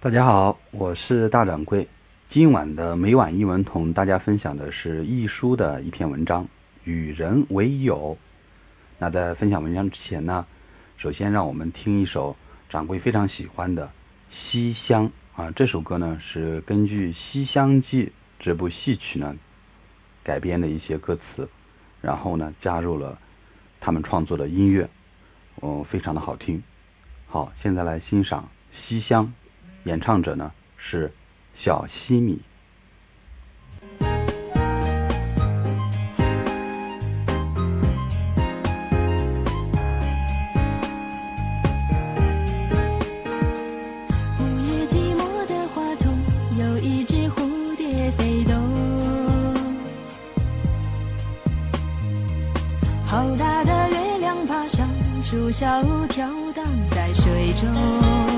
大家好，我是大掌柜。今晚的每晚一文同大家分享的是易书的一篇文章《与人为友》。那在分享文章之前呢，首先让我们听一首掌柜非常喜欢的《西厢》啊。这首歌呢是根据《西厢记》这部戏曲呢改编的一些歌词，然后呢加入了他们创作的音乐，哦，非常的好听。好，现在来欣赏《西厢》，演唱者呢是。小西米。午夜寂寞的花丛，有一只蝴蝶飞动。好大的月亮爬上树梢，跳荡在水中。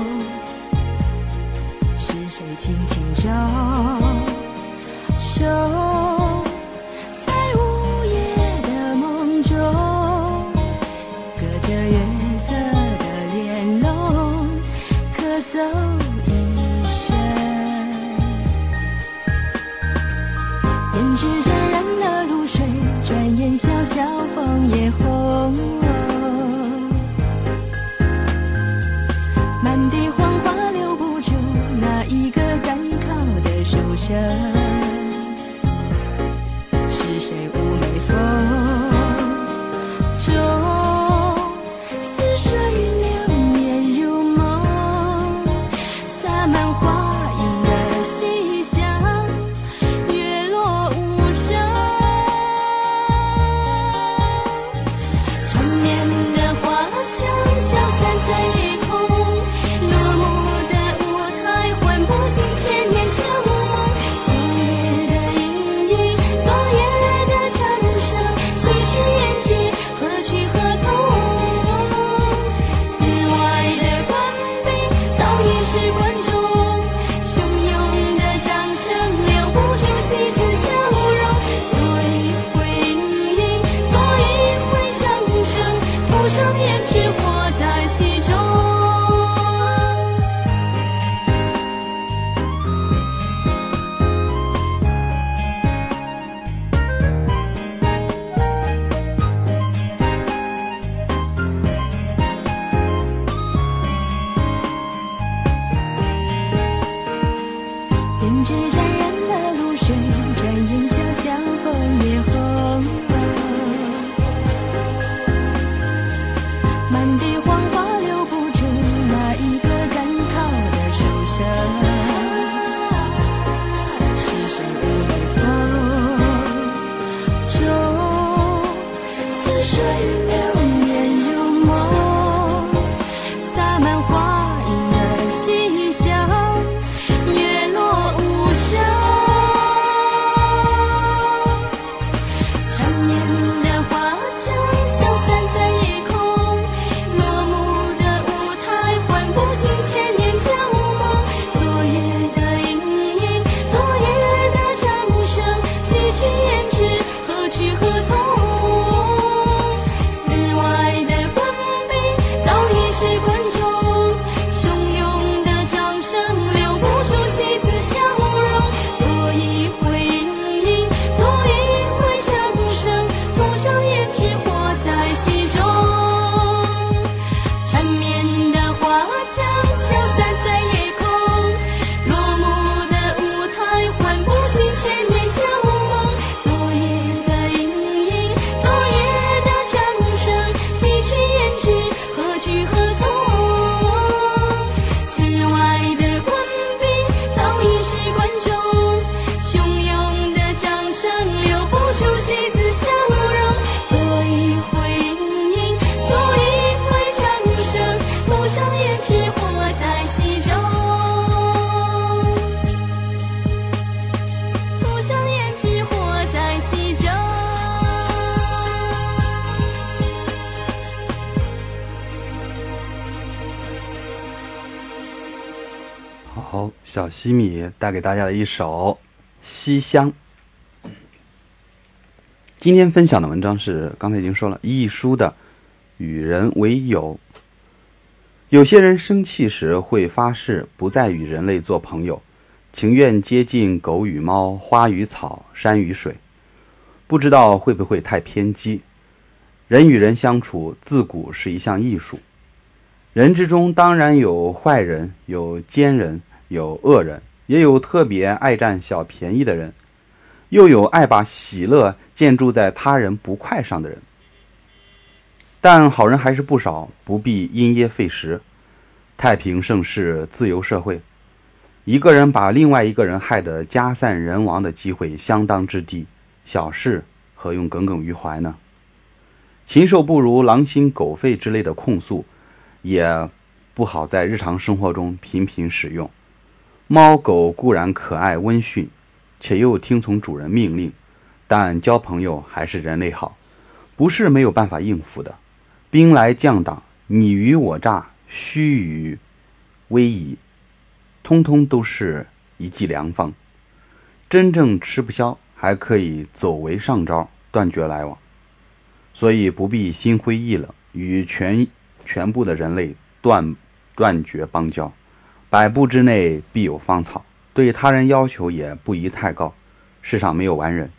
谁轻轻招手？小西米带给大家的一首《西厢》。今天分享的文章是刚才已经说了，易书的《与人为友》。有些人生气时会发誓不再与人类做朋友，情愿接近狗与猫、花与草、山与水。不知道会不会太偏激？人与人相处自古是一项艺术，人之中当然有坏人，有奸人，有恶人，也有特别爱占小便宜的人，又有爱把喜乐建筑在他人不快上的人。但好人还是不少，不必因噎废食。太平盛世，自由社会，一个人把另外一个人害得家散人亡的机会相当之低，小事何用耿耿于怀呢？禽兽不如、狼心狗肺之类的控诉，也不好在日常生活中频频使用。猫狗固然可爱温驯，且又听从主人命令，但交朋友还是人类好，不是没有办法应付的。兵来将挡，你虞我诈，虚与委蛇，通通都是一剂良方。真正吃不消，还可以走为上招，断绝来往。所以不必心灰意冷，与全全部的人类断断绝邦交。百步之内必有芳草，对他人要求也不宜太高。世上没有完人，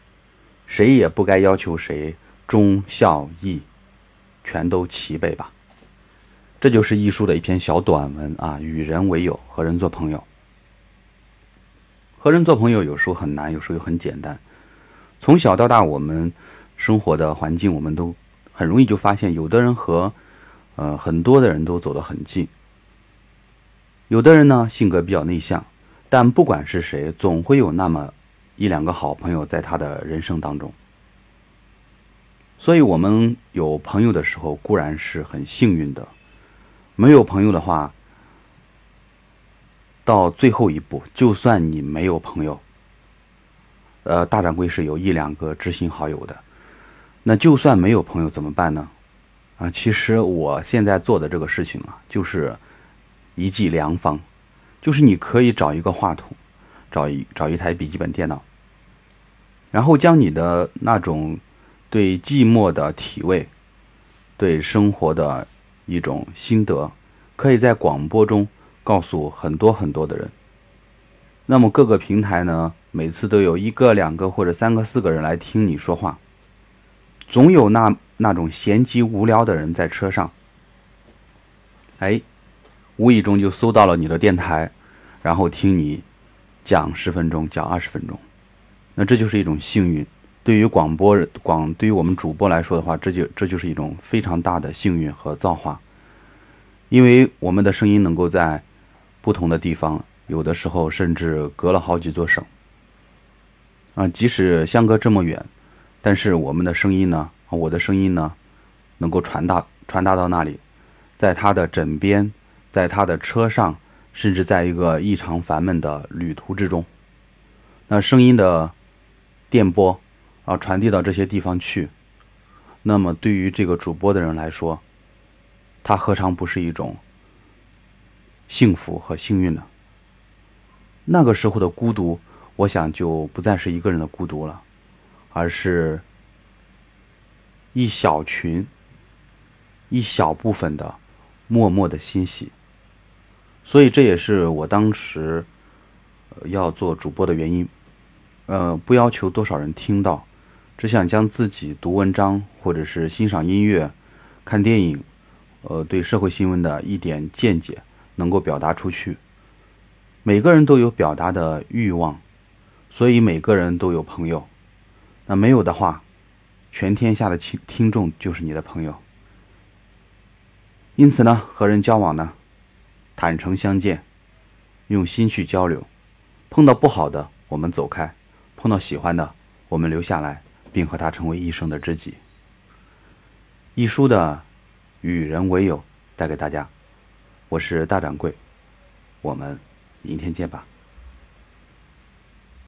谁也不该要求谁忠孝义。全都齐备吧。这就是易书的一篇小短文啊，与人为友，和人做朋友。和人做朋友有时候很难，有时候又很简单。从小到大，我们生活的环境，我们都很容易就发现，有的人和呃很多的人都走得很近。有的人呢，性格比较内向，但不管是谁，总会有那么一两个好朋友在他的人生当中。所以，我们有朋友的时候固然是很幸运的；没有朋友的话，到最后一步，就算你没有朋友，呃，大掌柜是有一两个知心好友的，那就算没有朋友怎么办呢？啊，其实我现在做的这个事情啊，就是一剂良方，就是你可以找一个话筒，找一找一台笔记本电脑，然后将你的那种。对寂寞的体味，对生活的一种心得，可以在广播中告诉很多很多的人。那么各个平台呢，每次都有一个、两个或者三个、四个人来听你说话，总有那那种闲极无聊的人在车上，哎，无意中就搜到了你的电台，然后听你讲十分钟、讲二十分钟，那这就是一种幸运。对于广播广，对于我们主播来说的话，这就这就是一种非常大的幸运和造化，因为我们的声音能够在不同的地方，有的时候甚至隔了好几座省，啊，即使相隔这么远，但是我们的声音呢，我的声音呢，能够传达传达到那里，在他的枕边，在他的车上，甚至在一个异常烦闷的旅途之中，那声音的电波。啊，传递到这些地方去，那么对于这个主播的人来说，他何尝不是一种幸福和幸运呢？那个时候的孤独，我想就不再是一个人的孤独了，而是一小群、一小部分的默默的欣喜。所以这也是我当时要做主播的原因。呃，不要求多少人听到。只想将自己读文章，或者是欣赏音乐、看电影，呃，对社会新闻的一点见解能够表达出去。每个人都有表达的欲望，所以每个人都有朋友。那没有的话，全天下的听听众就是你的朋友。因此呢，和人交往呢，坦诚相见，用心去交流。碰到不好的，我们走开；碰到喜欢的，我们留下来。并和他成为一生的知己。一书的与人为友带给大家，我是大掌柜，我们明天见吧。